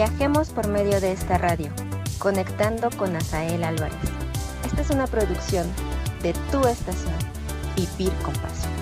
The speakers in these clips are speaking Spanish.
Viajemos por medio de esta radio, conectando con Azael Álvarez. Esta es una producción de tu estación, Vivir con Pasión.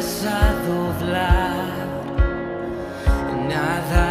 vas a doblar, nada.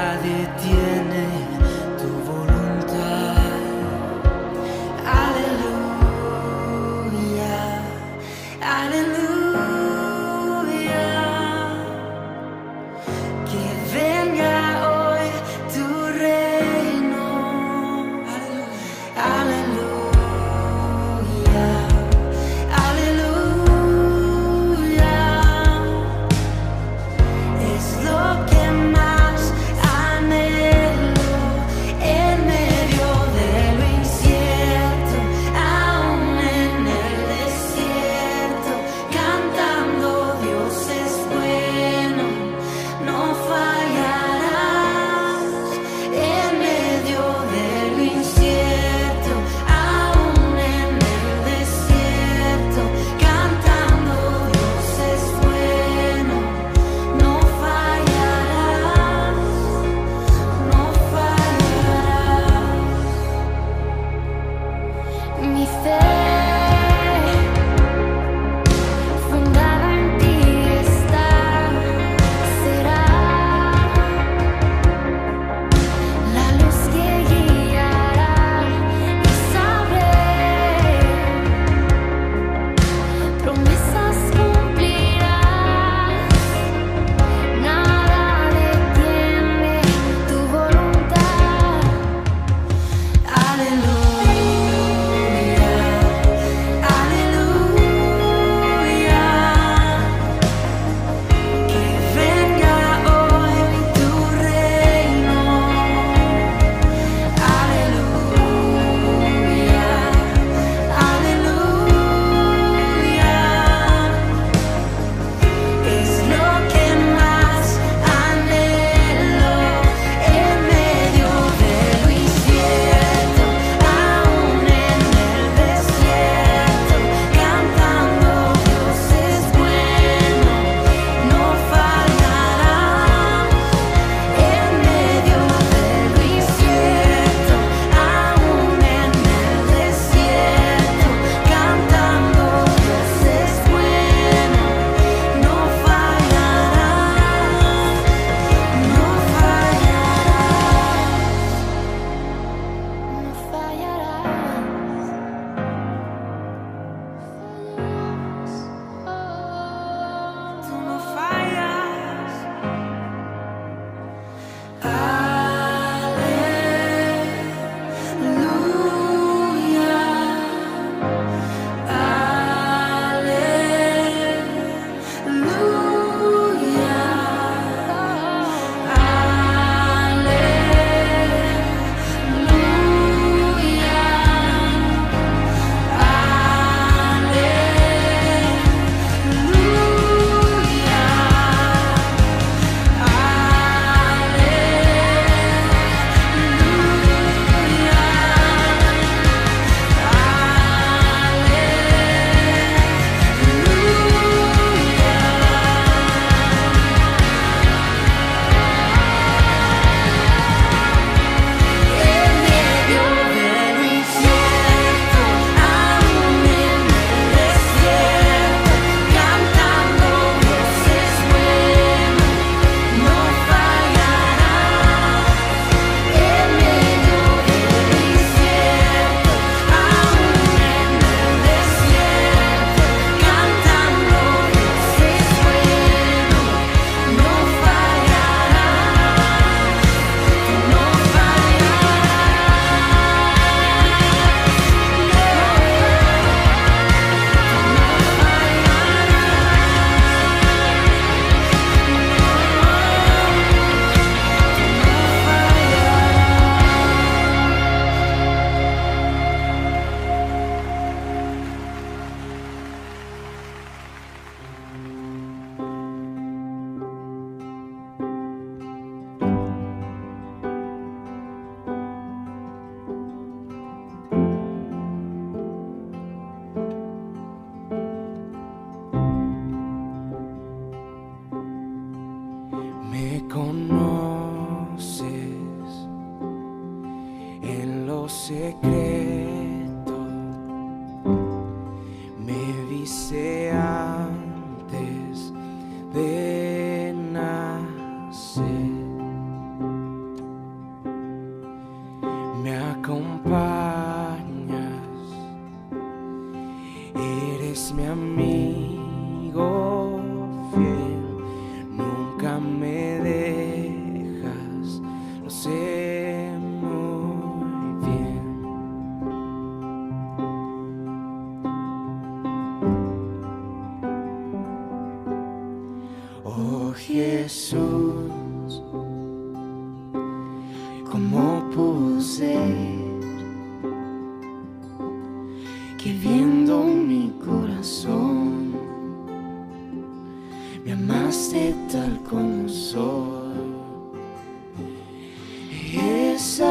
So.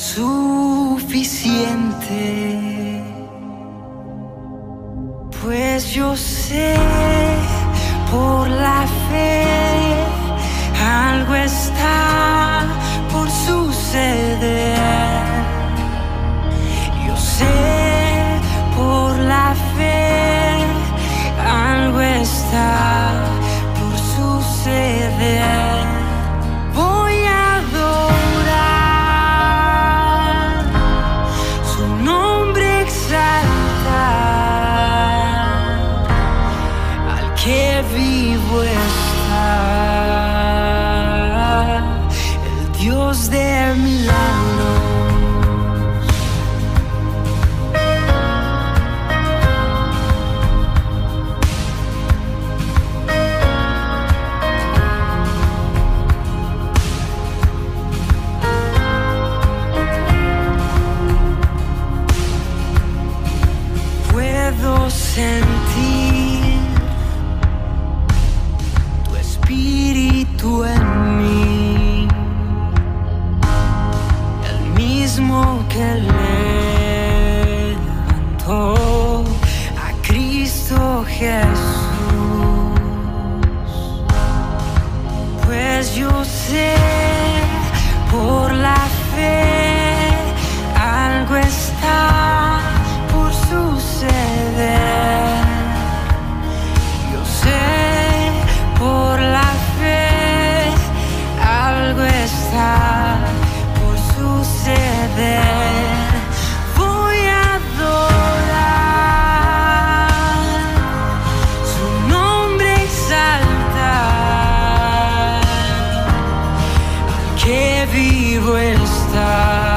suficiente, pues yo sé por la fe algo está por suceder. Yo sé por la fe algo está. que vivo está.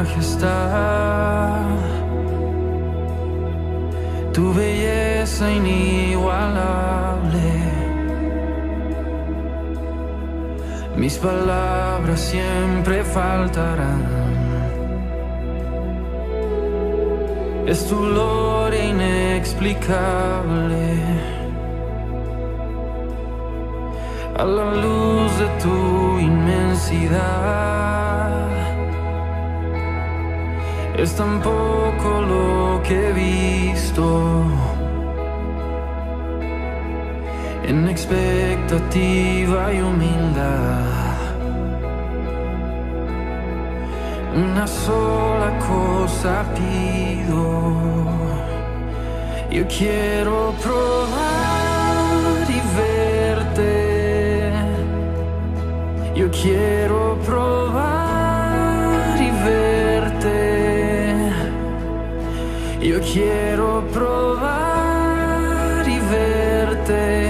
Majestad. Tu belleza inigualable. Mis palabras siempre faltarán. Es tu gloria inexplicable. A la luz de tu inmensidad. Es tan poco lo que he visto. En expectativa y humildad. Una sola cosa pido. Yo quiero probar y verte. Yo quiero probar Yo quiero probar y verte.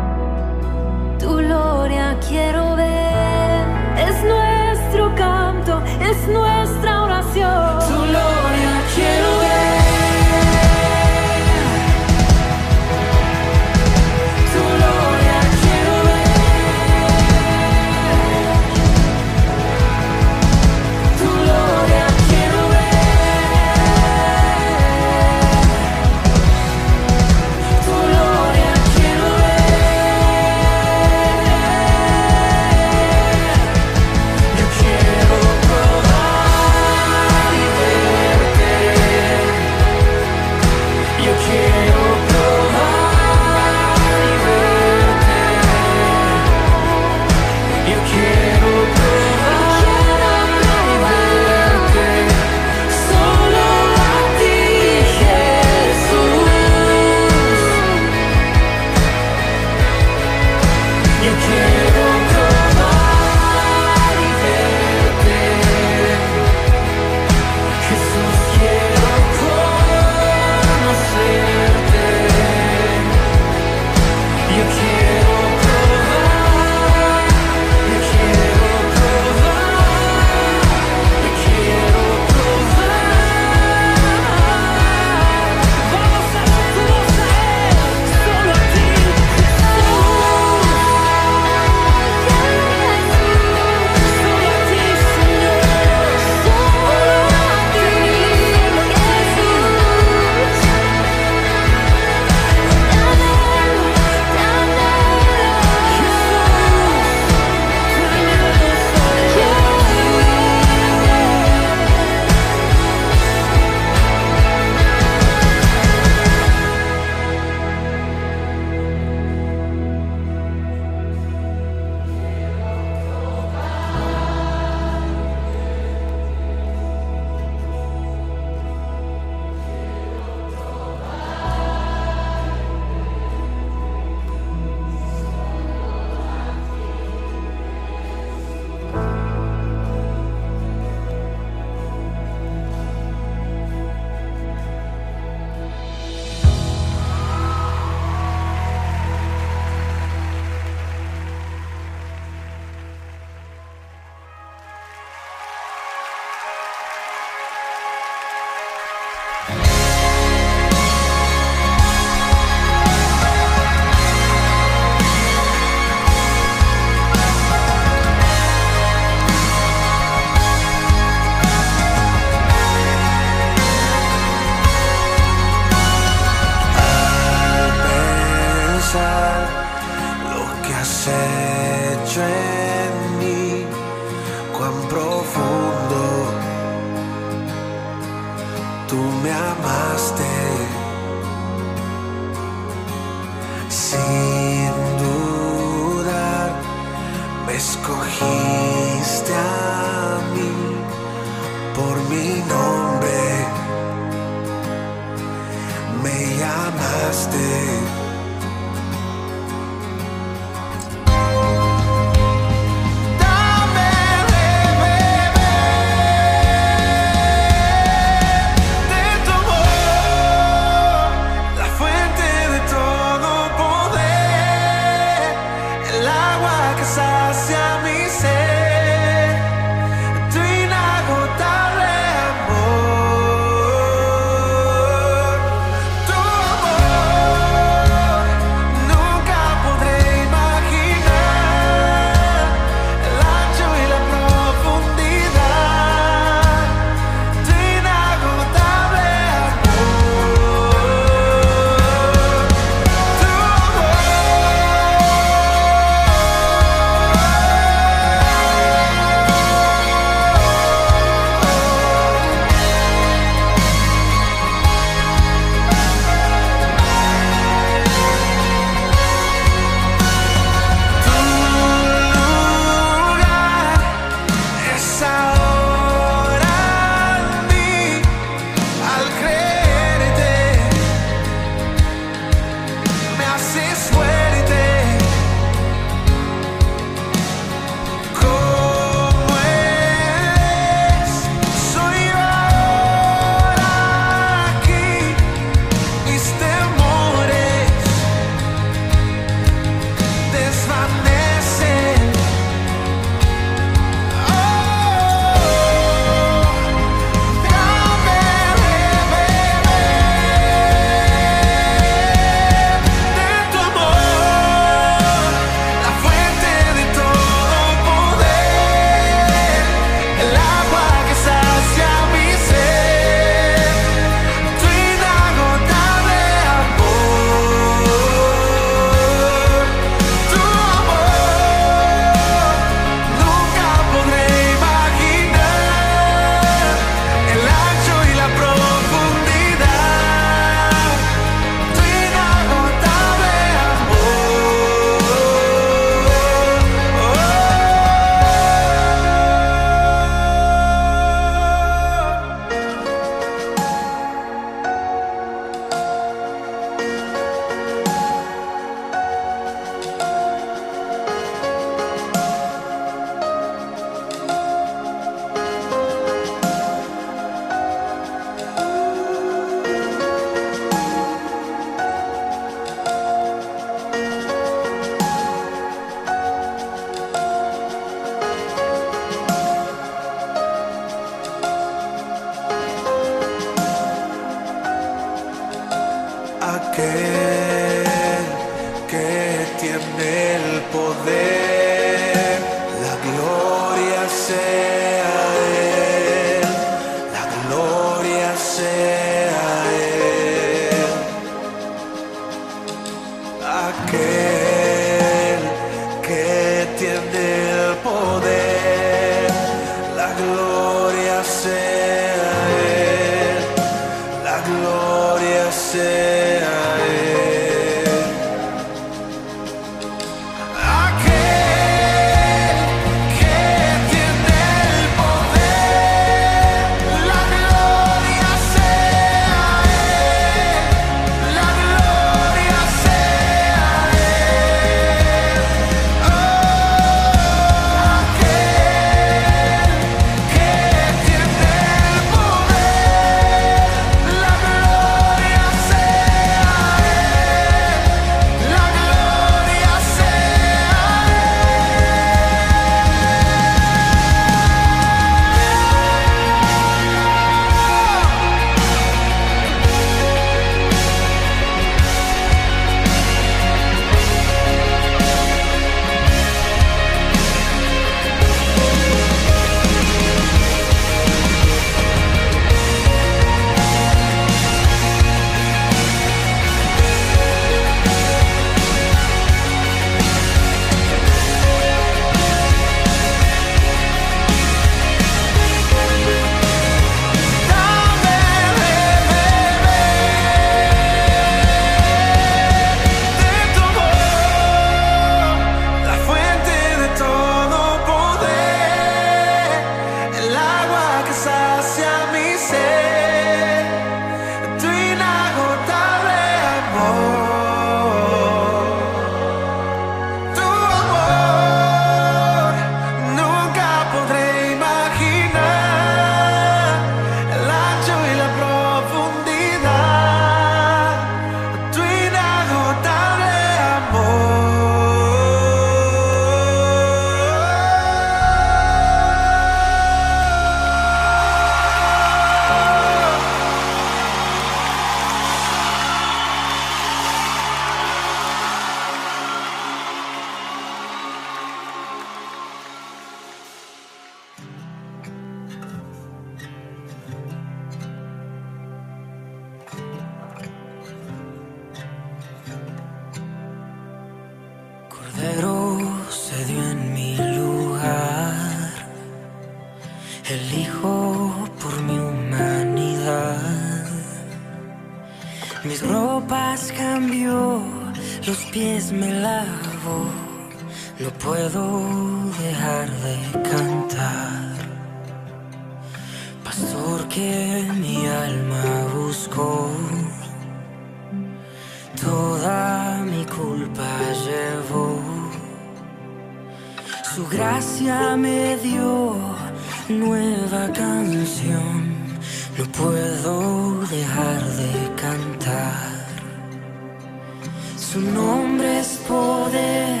Nombre es poder,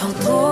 autor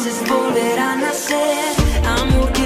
frases volverán a ser amor.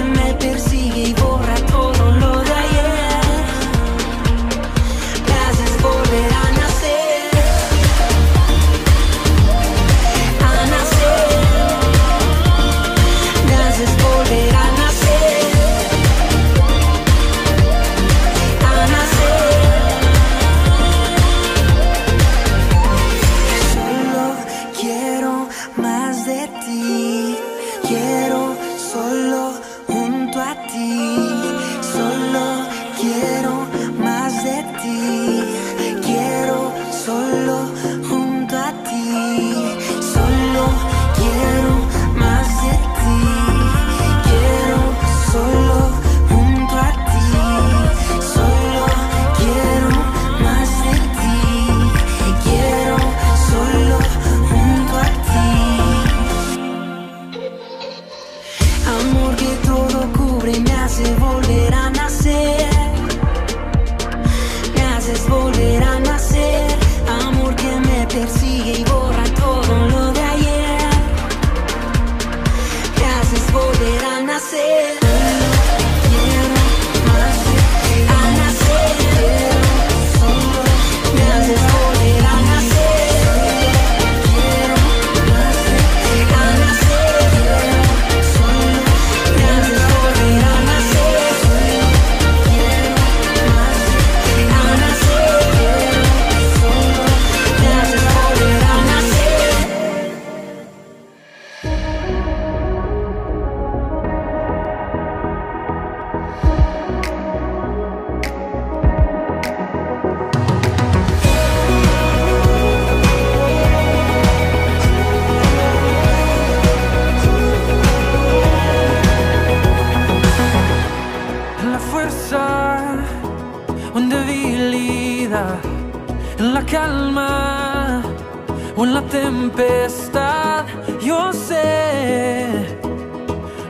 tempestad, yo sé,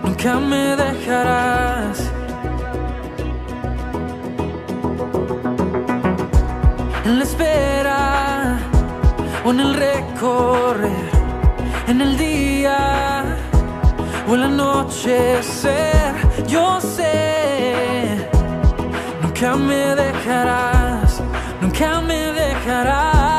nunca me dejarás. En la espera o en el recorrer, en el día o en la anochecer, yo sé, nunca me dejarás, nunca me dejarás.